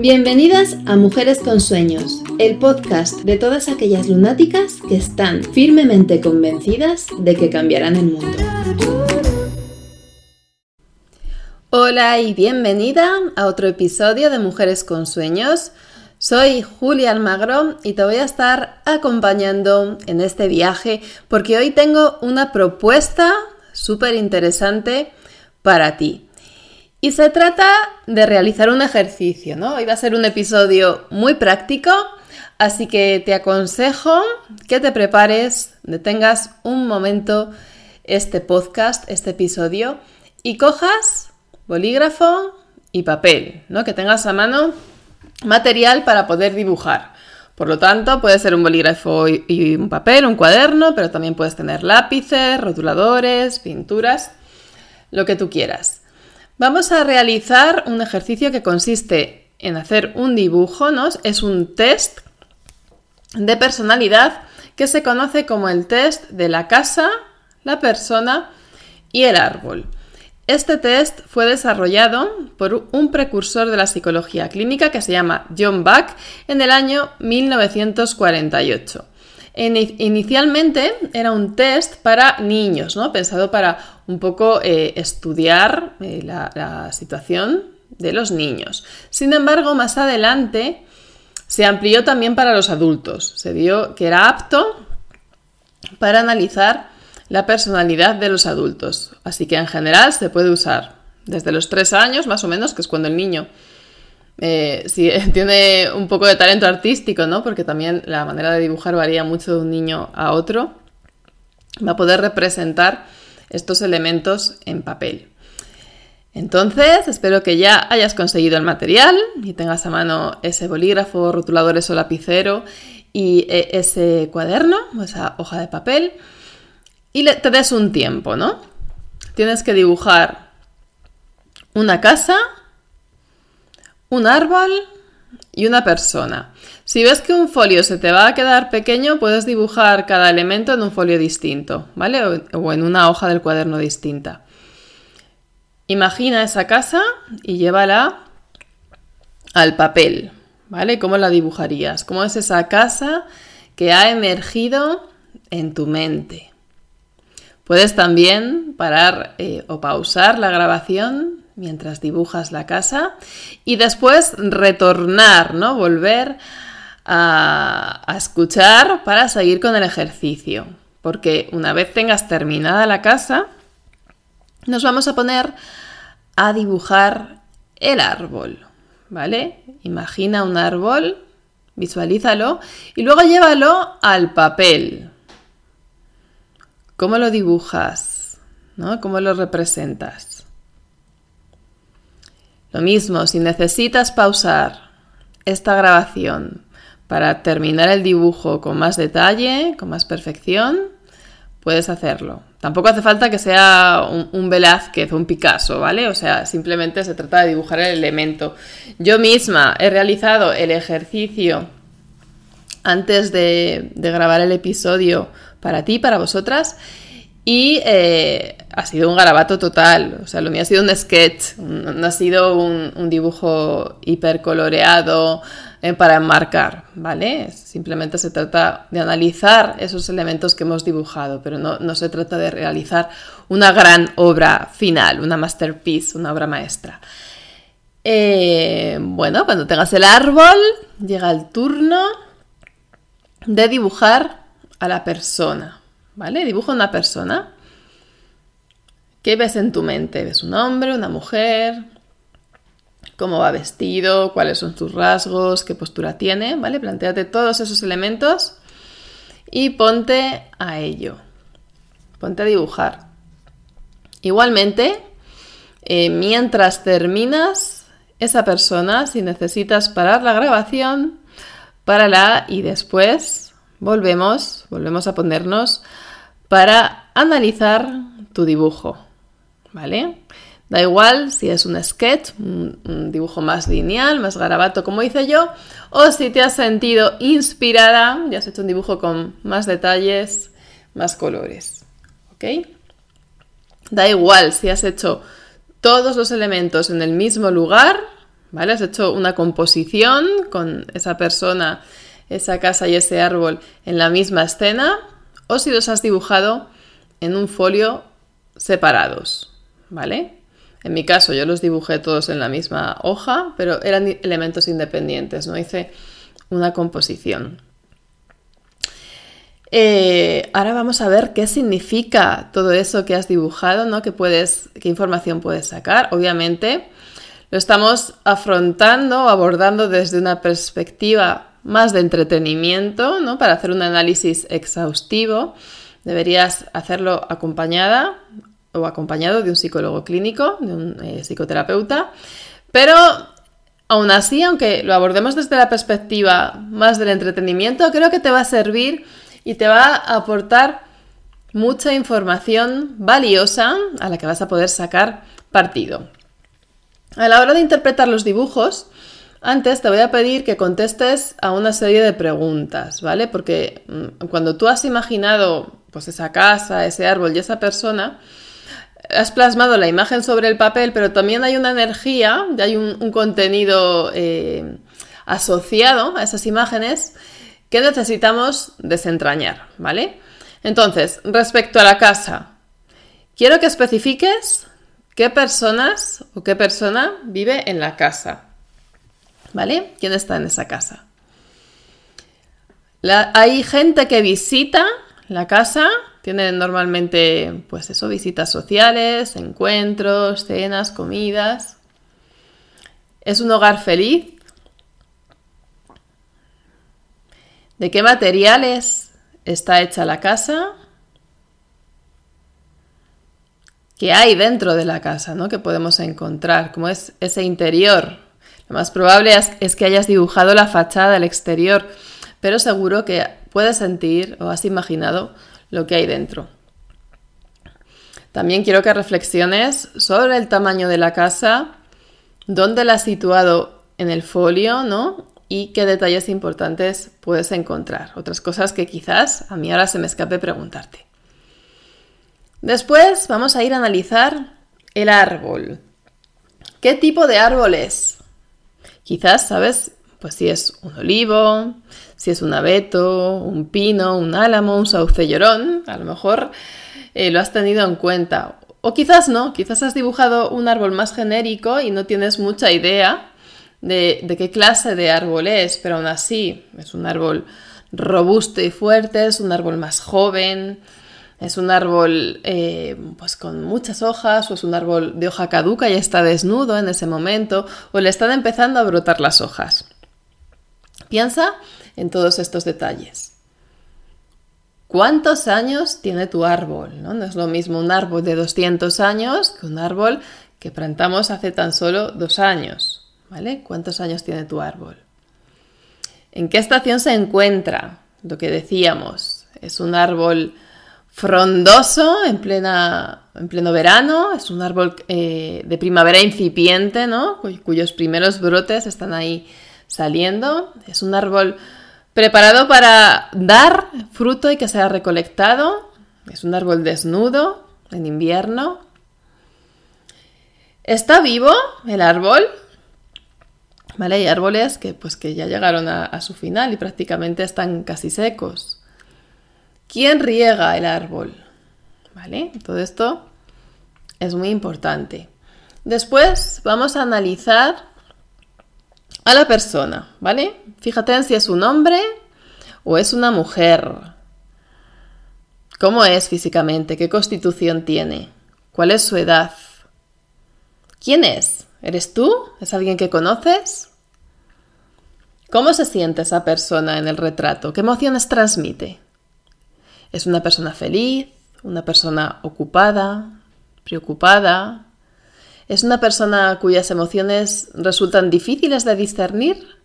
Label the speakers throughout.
Speaker 1: Bienvenidas a Mujeres con Sueños, el podcast de todas aquellas lunáticas que están firmemente convencidas de que cambiarán el mundo. Hola y bienvenida a otro episodio de Mujeres con Sueños. Soy Julia Almagro y te voy a estar acompañando en este viaje porque hoy tengo una propuesta súper interesante para ti. Y se trata de realizar un ejercicio, ¿no? Hoy va a ser un episodio muy práctico, así que te aconsejo que te prepares, detengas un momento este podcast, este episodio, y cojas bolígrafo y papel, ¿no? Que tengas a mano material para poder dibujar. Por lo tanto, puede ser un bolígrafo y un papel, un cuaderno, pero también puedes tener lápices, rotuladores, pinturas, lo que tú quieras. Vamos a realizar un ejercicio que consiste en hacer un dibujo. Es un test de personalidad que se conoce como el test de la casa, la persona y el árbol. Este test fue desarrollado por un precursor de la psicología clínica que se llama John Buck en el año 1948. Inicialmente era un test para niños, ¿no? Pensado para un poco eh, estudiar eh, la, situación de los niños. Sin embargo, más adelante se amplió también para los adultos. Se vio que era apto para analizar la personalidad de los adultos. Así que en general se puede usar desde los tres años, más o menos, que es cuando el niño eh, si tiene un poco de talento artístico, ¿no? Porque también la manera de dibujar varía mucho de un niño a otro, va a poder representar estos elementos en papel. Entonces, espero que ya hayas conseguido el material y tengas a mano ese bolígrafo, rotuladores o lapicero y eh, ese cuaderno esa hoja de papel y te des un tiempo, ¿no? Tienes que dibujar una casa, un árbol y una persona. Si ves que un folio se te va a quedar pequeño, puedes dibujar cada elemento en un folio distinto, ¿vale? O, en una hoja del cuaderno distinta. Imagina esa casa y llévala al papel, ¿vale? ¿Cómo la dibujarías? ¿Cómo es esa casa que ha emergido en tu mente? Puedes también parar eh, o pausar la grabación mientras dibujas la casa y después retornar, ¿no? Volver a, escuchar para seguir con el ejercicio. Porque una vez tengas terminada la casa, nos vamos a poner a dibujar el árbol, ¿vale? Imagina un árbol, visualízalo y luego llévalo al papel. ¿Cómo lo dibujas? ¿No? ¿Cómo lo representas? Lo mismo, si necesitas pausar esta grabación para terminar el dibujo con más detalle, con más perfección, puedes hacerlo. Tampoco hace falta que sea un, Velázquez o un Picasso, ¿vale? O sea, simplemente se trata de dibujar el elemento. Yo misma he realizado el ejercicio antes de, de grabar el episodio para ti, para vosotras, y eh, ha sido un garabato total, o sea, lo mío ha sido un sketch, no ha sido un, dibujo hipercoloreado eh, para enmarcar, ¿vale? Simplemente se trata de analizar esos elementos que hemos dibujado, pero no, se trata de realizar una gran obra final, una masterpiece, una obra maestra. Eh, bueno, cuando tengas el árbol, llega el turno de dibujar a la persona. ¿Vale? Dibuja una persona. ¿Qué ves en tu mente? ¿Ves un hombre, una mujer? ¿Cómo va vestido? ¿Cuáles son sus rasgos? ¿Qué postura tiene? ¿Vale? Plantéate todos esos elementos y ponte a ello. Ponte a dibujar. Igualmente, eh, mientras terminas esa persona, si necesitas parar la grabación, párala y después volvemos, volvemos a ponernos para analizar tu dibujo, ¿vale? Da igual si es un sketch, un, dibujo más lineal, más garabato como hice yo, o si te has sentido inspirada y has hecho un dibujo con más detalles, más colores, ¿ok? Da igual si has hecho todos los elementos en el mismo lugar, ¿vale? Has hecho una composición con esa persona, esa casa y ese árbol en la misma escena, o si los has dibujado en un folio separados, ¿vale? En mi caso yo los dibujé todos en la misma hoja, pero eran elementos independientes, no hice una composición. Eh, ahora vamos a ver qué significa todo eso que has dibujado, ¿no? ¿Qué, puedes, qué información puedes sacar. Obviamente lo estamos afrontando abordando desde una perspectiva más de entretenimiento, ¿no? Para hacer un análisis exhaustivo deberías hacerlo acompañada o acompañado de un psicólogo clínico, de un eh, psicoterapeuta, pero aún así, aunque lo abordemos desde la perspectiva más del entretenimiento, creo que te va a servir y te va a aportar mucha información valiosa a la que vas a poder sacar partido. A la hora de interpretar los dibujos, antes te voy a pedir que contestes a una serie de preguntas, ¿vale? Porque mm, cuando tú has imaginado pues esa casa, ese árbol y esa persona, has plasmado la imagen sobre el papel, pero también hay una energía, hay un, contenido eh, asociado a esas imágenes que necesitamos desentrañar, ¿vale? Entonces, respecto a la casa, quiero que especifiques qué personas o qué persona vive en la casa, ¿vale? ¿Quién está en esa casa? hay gente que visita la casa, tiene normalmente, pues eso, visitas sociales, encuentros, cenas, comidas. Es un hogar feliz. ¿De qué materiales está hecha la casa? ¿Qué hay dentro de la casa, ¿no? Que podemos encontrar, ¿cómo es ese interior. Lo más probable es, que hayas dibujado la fachada, el exterior, pero seguro que puedes sentir o has imaginado lo que hay dentro. También quiero que reflexiones sobre el tamaño de la casa, dónde la has situado en el folio, ¿no? Y qué detalles importantes puedes encontrar. Otras cosas que quizás a mí ahora se me escape preguntarte. Después vamos a ir a analizar el árbol. ¿Qué tipo de árbol es? Quizás, ¿sabes? Pues si es un olivo, si es un abeto, un pino, un álamo, un sauce llorón, a lo mejor eh, lo has tenido en cuenta. O quizás no, quizás has dibujado un árbol más genérico y no tienes mucha idea de, qué clase de árbol es, pero aún así es un árbol robusto y fuerte, es un árbol más joven, es un árbol eh, pues con muchas hojas o es un árbol de hoja caduca y está desnudo en ese momento o le están empezando a brotar las hojas. Piensa en todos estos detalles. ¿Cuántos años tiene tu árbol? ¿no? es lo mismo un árbol de 200 años que un árbol que plantamos hace tan solo dos años. ¿Vale? ¿Cuántos años tiene tu árbol? ¿En qué estación se encuentra? Lo que decíamos, es un árbol frondoso en, plena, en pleno verano, es un árbol eh, de primavera incipiente, ¿no? cuyos primeros brotes están ahí saliendo. Es un árbol Preparado para dar fruto y que sea recolectado. Es un árbol desnudo en invierno. ¿Está vivo el árbol? ¿Vale? Hay árboles que, pues, que ya llegaron a, a su final y prácticamente están casi secos. ¿Quién riega el árbol? ¿Vale? Todo esto es muy importante. Después vamos a analizar a la persona, ¿vale? Fíjate en si es un hombre o es una mujer. ¿Cómo es físicamente? ¿Qué constitución tiene? ¿Cuál es su edad? ¿Quién es? ¿Eres tú? ¿Es alguien que conoces? ¿Cómo se siente esa persona en el retrato? ¿Qué emociones transmite? ¿Es una persona feliz? ¿Una persona ocupada? ¿Preocupada? ¿Es una persona cuyas emociones resultan difíciles de discernir?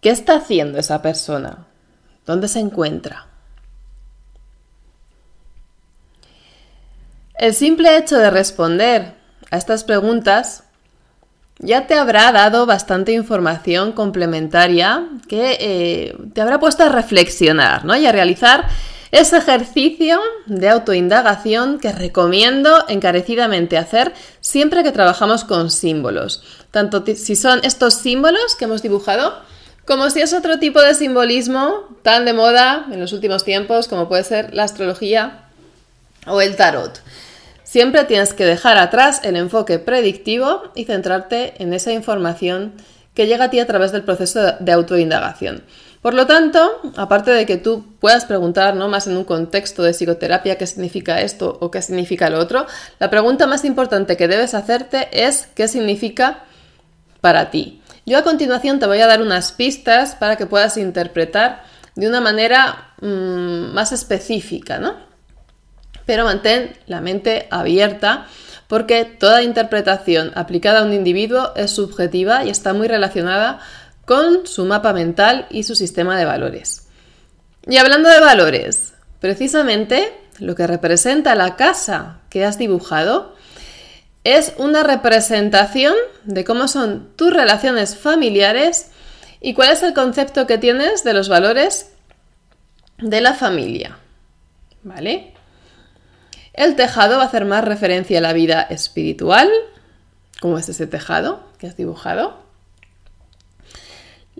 Speaker 1: ¿Qué está haciendo esa persona? ¿Dónde se encuentra? El simple hecho de responder a estas preguntas ya te habrá dado bastante información complementaria que eh, te habrá puesto a reflexionar ¿no? y a realizar ese ejercicio de autoindagación que recomiendo encarecidamente hacer siempre que trabajamos con símbolos, tanto si son estos símbolos que hemos dibujado, como si es otro tipo de simbolismo tan de moda en los últimos tiempos como puede ser la astrología o el tarot. Siempre tienes que dejar atrás el enfoque predictivo y centrarte en esa información que llega a ti a través del proceso de autoindagación. Por lo tanto, aparte de que tú puedas preguntar ¿no? más en un contexto de psicoterapia qué significa esto o qué significa lo otro, la pregunta más importante que debes hacerte es qué significa para ti. Yo a continuación te voy a dar unas pistas para que puedas interpretar de una manera mm, más específica, ¿no? Pero mantén la mente abierta porque toda interpretación aplicada a un individuo es subjetiva y está muy relacionada con su mapa mental y su sistema de valores. Y hablando de valores, precisamente lo que representa la casa que has dibujado es una representación de cómo son tus relaciones familiares y cuál es el concepto que tienes de los valores de la familia. ¿Vale? El tejado va a hacer más referencia a la vida espiritual, como es ese tejado que has dibujado.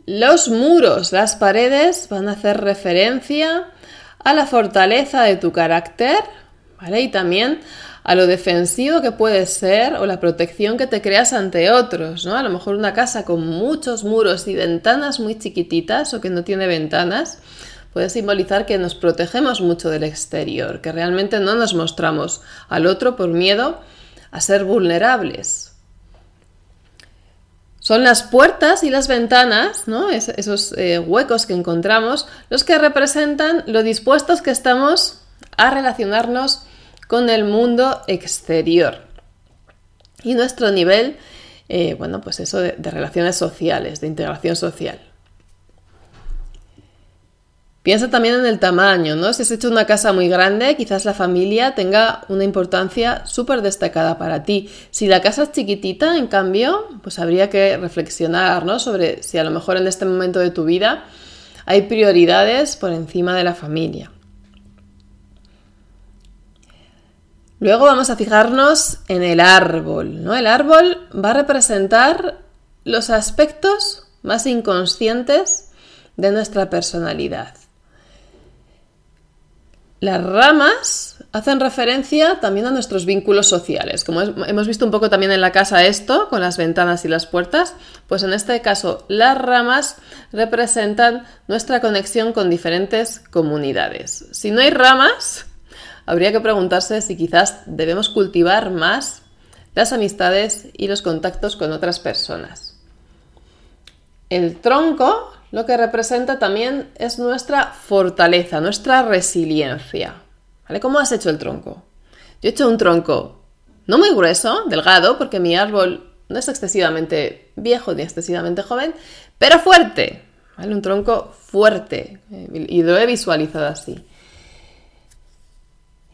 Speaker 1: Los muros, las paredes van a hacer referencia a la fortaleza de tu carácter, ¿vale? Y también a lo defensivo que puede ser o la protección que te creas ante otros, ¿no? A lo mejor una casa con muchos muros y ventanas muy chiquititas o que no tiene ventanas puede simbolizar que nos protegemos mucho del exterior, que realmente no nos mostramos al otro por miedo a ser vulnerables. Son las puertas y las ventanas, ¿no? esos eh, huecos que encontramos, los que representan lo dispuestos que estamos a relacionarnos con el mundo exterior. Y nuestro nivel, eh, bueno, pues eso de relaciones sociales, de integración social. Piensa también en el tamaño, ¿no? Si has hecho una casa muy grande, quizás la familia tenga una importancia súper destacada para ti. Si la casa es chiquitita, en cambio, pues habría que reflexionar, ¿no? Sobre si a lo mejor en este momento de tu vida hay prioridades por encima de la familia. Luego vamos a fijarnos en el árbol, ¿no? El árbol va a representar los aspectos más inconscientes de nuestra personalidad. Las ramas hacen referencia también a nuestros vínculos sociales. Como hemos visto un poco también en la casa esto, con las ventanas y las puertas, pues en este caso las ramas representan nuestra conexión con diferentes comunidades. Si no hay ramas, habría que preguntarse si quizás debemos cultivar más las amistades y los contactos con otras personas. El tronco lo que representa también es nuestra fortaleza, nuestra resiliencia. ¿Vale? ¿Cómo has hecho el tronco? Yo he hecho un tronco no muy grueso, delgado, porque mi árbol no es excesivamente viejo ni excesivamente joven, pero fuerte. ¿vale? Un tronco fuerte. Y lo he visualizado así.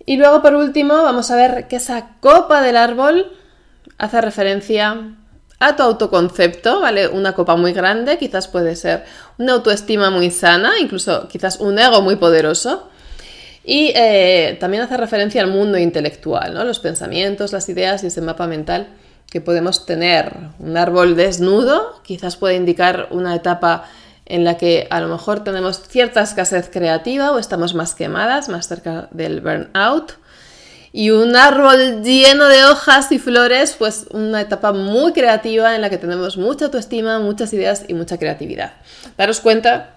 Speaker 1: Y luego, por último, vamos a ver que esa copa del árbol hace referencia a tu autoconcepto, ¿vale? Una copa muy grande, quizás puede ser una autoestima muy sana, incluso quizás un ego muy poderoso. Y eh, también hace referencia al mundo intelectual, ¿no? Los pensamientos, las ideas y ese mapa mental que podemos tener. Un árbol desnudo quizás puede indicar una etapa en la que a lo mejor tenemos cierta escasez creativa o estamos más quemadas, más cerca del burnout y un árbol lleno de hojas y flores, pues una etapa muy creativa en la que tenemos mucha autoestima, muchas ideas y mucha creatividad. Daros cuenta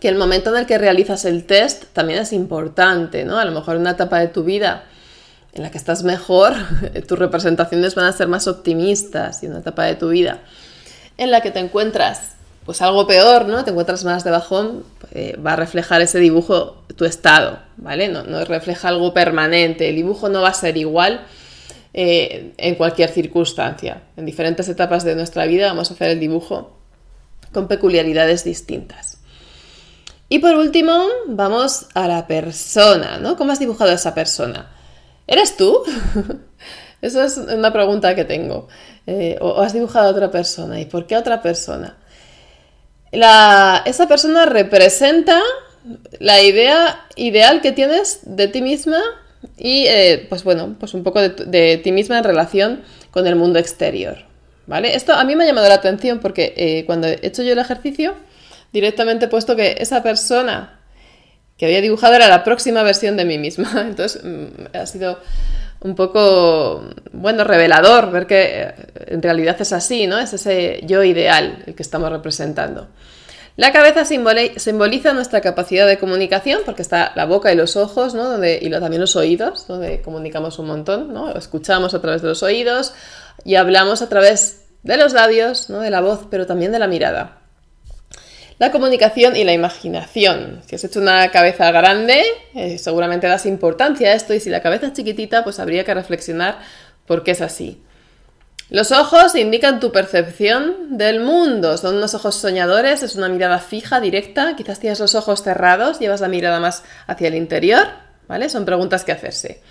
Speaker 1: que el momento en el que realizas el test también es importante, ¿no? A lo mejor una etapa de tu vida en la que estás mejor, tus representaciones van a ser más optimistas y una etapa de tu vida en la que te encuentras pues algo peor, ¿no? Te encuentras más de bajón, eh, va a reflejar ese dibujo tu estado, ¿vale? No, refleja algo permanente, el dibujo no va a ser igual eh, en cualquier circunstancia. En diferentes etapas de nuestra vida vamos a hacer el dibujo con peculiaridades distintas. Y por último, vamos a la persona, ¿no? ¿Cómo has dibujado a esa persona? ¿Eres tú? Esa es una pregunta que tengo. Eh, ¿O has dibujado a otra persona? ¿Y por qué a otra persona? Esa persona representa la idea ideal que tienes de ti misma y, eh, pues bueno, pues un poco de, ti misma en relación con el mundo exterior, ¿vale? Esto a mí me ha llamado la atención porque eh, cuando he hecho yo el ejercicio, directamente he puesto que esa persona que había dibujado era la próxima versión de mí misma. Entonces mm, ha sido un poco, bueno, revelador ver que eh, en realidad es así, ¿no? Es ese yo ideal el que estamos representando. La cabeza simboliza nuestra capacidad de comunicación, porque está la boca y los ojos, ¿no? Donde, y también los oídos, donde comunicamos un montón, ¿no? Escuchamos a través de los oídos y hablamos a través de los labios, ¿no? De la voz, pero también de la mirada. La comunicación y la imaginación. Si has hecho una cabeza grande, eh, seguramente das importancia a esto y si la cabeza es chiquitita, pues habría que reflexionar por qué es así. Los ojos indican tu percepción del mundo. Son unos ojos soñadores, es una mirada fija, directa. Quizás tienes los ojos cerrados, llevas la mirada más hacia el interior, ¿vale? Son preguntas que hacerse.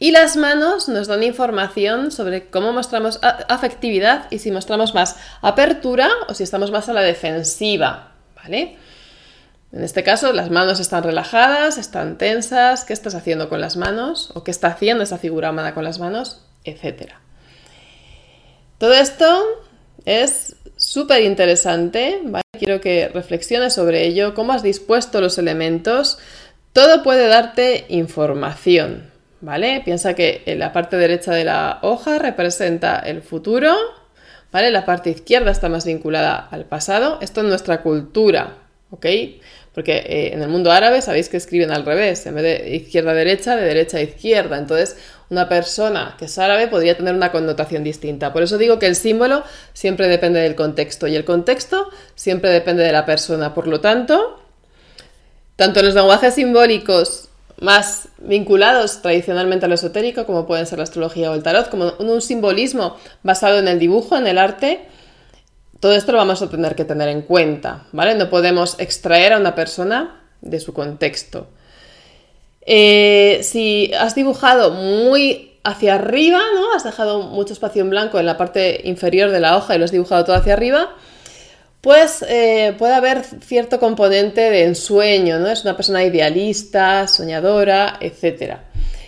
Speaker 1: Y las manos nos dan información sobre cómo mostramos afectividad y si mostramos más apertura o si estamos más a la defensiva, ¿vale? En este caso, las manos están relajadas, están tensas, ¿qué estás haciendo con las manos? ¿O qué está haciendo esa figura humana con las manos? Etcétera. Todo esto es súper interesante. Quiero que reflexiones sobre ello, cómo has dispuesto los elementos. Todo puede darte información, ¿vale? Piensa que en la parte derecha de la hoja representa el futuro, ¿vale? La parte izquierda está más vinculada al pasado. Esto es nuestra cultura, ¿ok? Porque eh, en el mundo árabe sabéis que escriben al revés, en vez de izquierda a derecha, de derecha a izquierda. Entonces, una persona que es árabe podría tener una connotación distinta. Por eso digo que el símbolo siempre depende del contexto y el contexto siempre depende de la persona. Por lo tanto, tanto los lenguajes simbólicos más vinculados tradicionalmente a lo esotérico, como pueden ser la astrología o el tarot, como un simbolismo basado en el dibujo, en el arte, todo esto lo vamos a tener que tener en cuenta, ¿vale? No podemos extraer a una persona de su contexto. Eh, si has dibujado muy hacia arriba, ¿no? Has dejado mucho espacio en blanco en la parte inferior de la hoja y lo has dibujado todo hacia arriba, pues puede haber cierto componente de ensueño, ¿no? Es una persona idealista, soñadora, etc.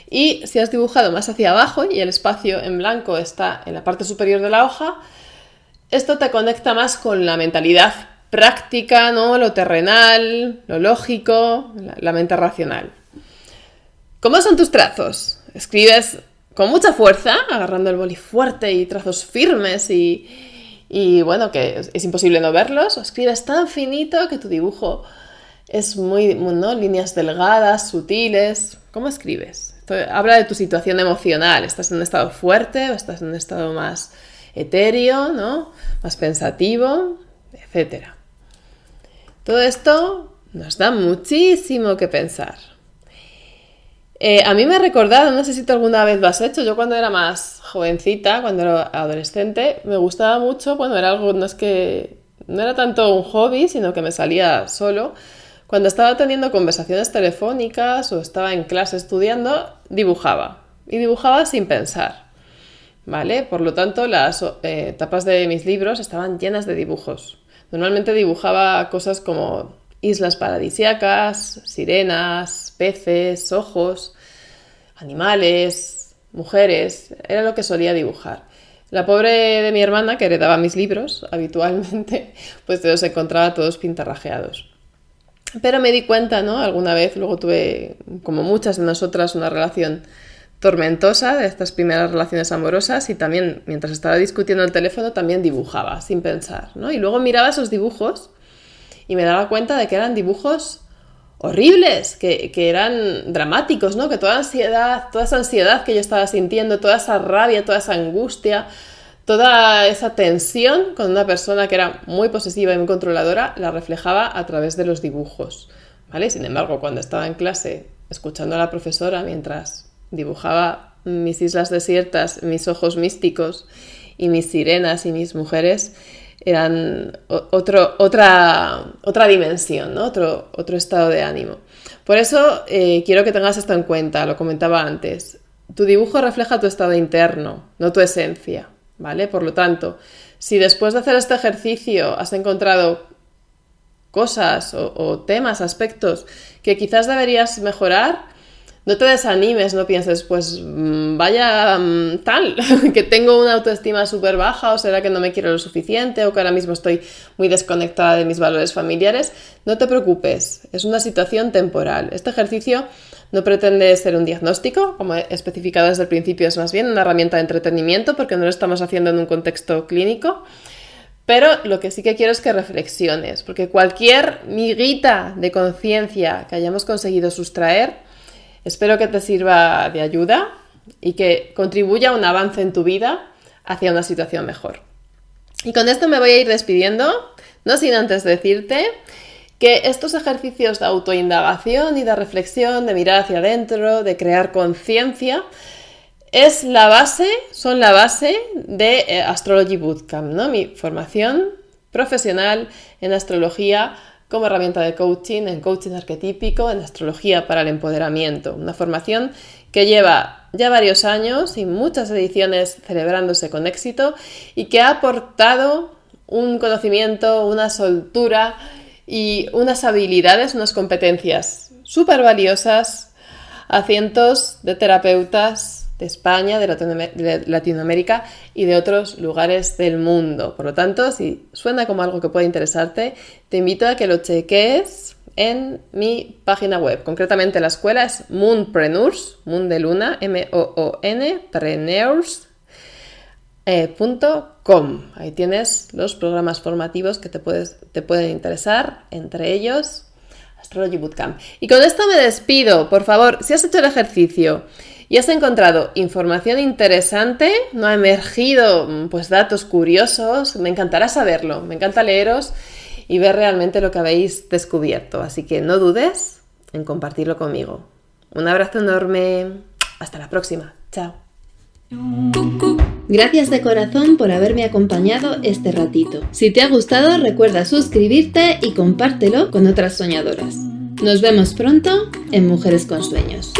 Speaker 1: Y si has dibujado más hacia abajo y el espacio en blanco está en la parte superior de la hoja, esto te conecta más con la mentalidad práctica, ¿no? Lo terrenal, lo lógico, la mente racional. ¿Cómo son tus trazos? ¿Escribes con mucha fuerza, agarrando el boli fuerte y trazos firmes y, y bueno, que es, imposible no verlos, o escribes tan finito que tu dibujo es muy, ¿no? Líneas delgadas, sutiles. ¿Cómo escribes? habla de tu situación emocional. ¿Estás en un estado fuerte o estás en un estado más etéreo, ¿no? Más pensativo, etcétera? Todo esto nos da muchísimo que pensar. Eh, a mí me ha recordado, no sé si tú alguna vez lo has hecho, yo cuando era más jovencita, cuando era adolescente, me gustaba mucho, bueno, era algo, no es que, no era tanto un hobby, sino que me salía solo. Cuando estaba teniendo conversaciones telefónicas o estaba en clase estudiando, dibujaba. Y dibujaba sin pensar. ¿Vale? Por lo tanto, las eh, tapas de mis libros estaban llenas de dibujos. Normalmente dibujaba cosas como islas paradisiacas, sirenas, peces, ojos, animales, mujeres, era lo que solía dibujar. La pobre de mi hermana, que heredaba mis libros habitualmente, pues los encontraba todos pintarrajeados. Pero me di cuenta, ¿no? Alguna vez, luego tuve, como muchas de nosotras, una relación tormentosa de estas primeras relaciones amorosas y también, mientras estaba discutiendo el teléfono, también dibujaba, sin pensar, ¿no? Y luego miraba esos dibujos y me daba cuenta de que eran dibujos horribles, que, eran dramáticos, ¿no? Que toda ansiedad, toda esa ansiedad que yo estaba sintiendo, toda esa rabia, toda esa angustia, toda esa tensión con una persona que era muy posesiva y muy controladora, la reflejaba a través de los dibujos, ¿vale? Sin embargo, cuando estaba en clase escuchando a la profesora mientras dibujaba mis islas desiertas, mis ojos místicos y mis sirenas y mis mujeres, eran otro, otra, otra dimensión, otro, otro estado de ánimo. Por eso eh, quiero que tengas esto en cuenta, lo comentaba antes. Tu dibujo refleja tu estado interno, no tu esencia, ¿vale? Por lo tanto, si después de hacer este ejercicio has encontrado cosas o, temas, aspectos que quizás deberías mejorar, no te desanimes, no pienses, pues mm, vaya mm, tal, que tengo una autoestima súper baja o será que no me quiero lo suficiente o que ahora mismo estoy muy desconectada de mis valores familiares. No te preocupes, es una situación temporal. Este ejercicio no pretende ser un diagnóstico, como he especificado desde el principio, es más bien una herramienta de entretenimiento porque no lo estamos haciendo en un contexto clínico. Pero lo que sí que quiero es que reflexiones, porque cualquier miguita de conciencia que hayamos conseguido sustraer, espero que te sirva de ayuda y que contribuya a un avance en tu vida hacia una situación mejor. Y con esto me voy a ir despidiendo, no sin antes decirte que estos ejercicios de autoindagación y de reflexión, de mirar hacia adentro, de crear conciencia, es la base, son la base de eh, Astrology Bootcamp, ¿no? Mi formación profesional en astrología como herramienta de coaching, en coaching arquetípico, en astrología para el empoderamiento. Una formación que lleva ya varios años y muchas ediciones celebrándose con éxito y que ha aportado un conocimiento, una soltura y unas habilidades, unas competencias súper valiosas a cientos de terapeutas de España, de Latinoamérica y de otros lugares del mundo. Por lo tanto, si suena como algo que puede interesarte, te invito a que lo cheques en mi página web. Concretamente la escuela es Moonpreneurs, Moon de Luna, M-O-O-N, Preneurs, eh, Ahí tienes los programas formativos que te, puedes, te pueden interesar, entre ellos Astrology Bootcamp. Y con esto me despido. Por favor, si has hecho el ejercicio y has encontrado información interesante, no ha emergido pues datos curiosos, me encantará saberlo. Me encanta leeros y ver realmente lo que habéis descubierto. Así que no dudes en compartirlo conmigo. Un abrazo enorme. Hasta la próxima. Chao. Gracias de corazón por haberme acompañado este ratito. Si te ha gustado, recuerda suscribirte y compártelo con otras soñadoras. Nos vemos pronto en Mujeres con Sueños.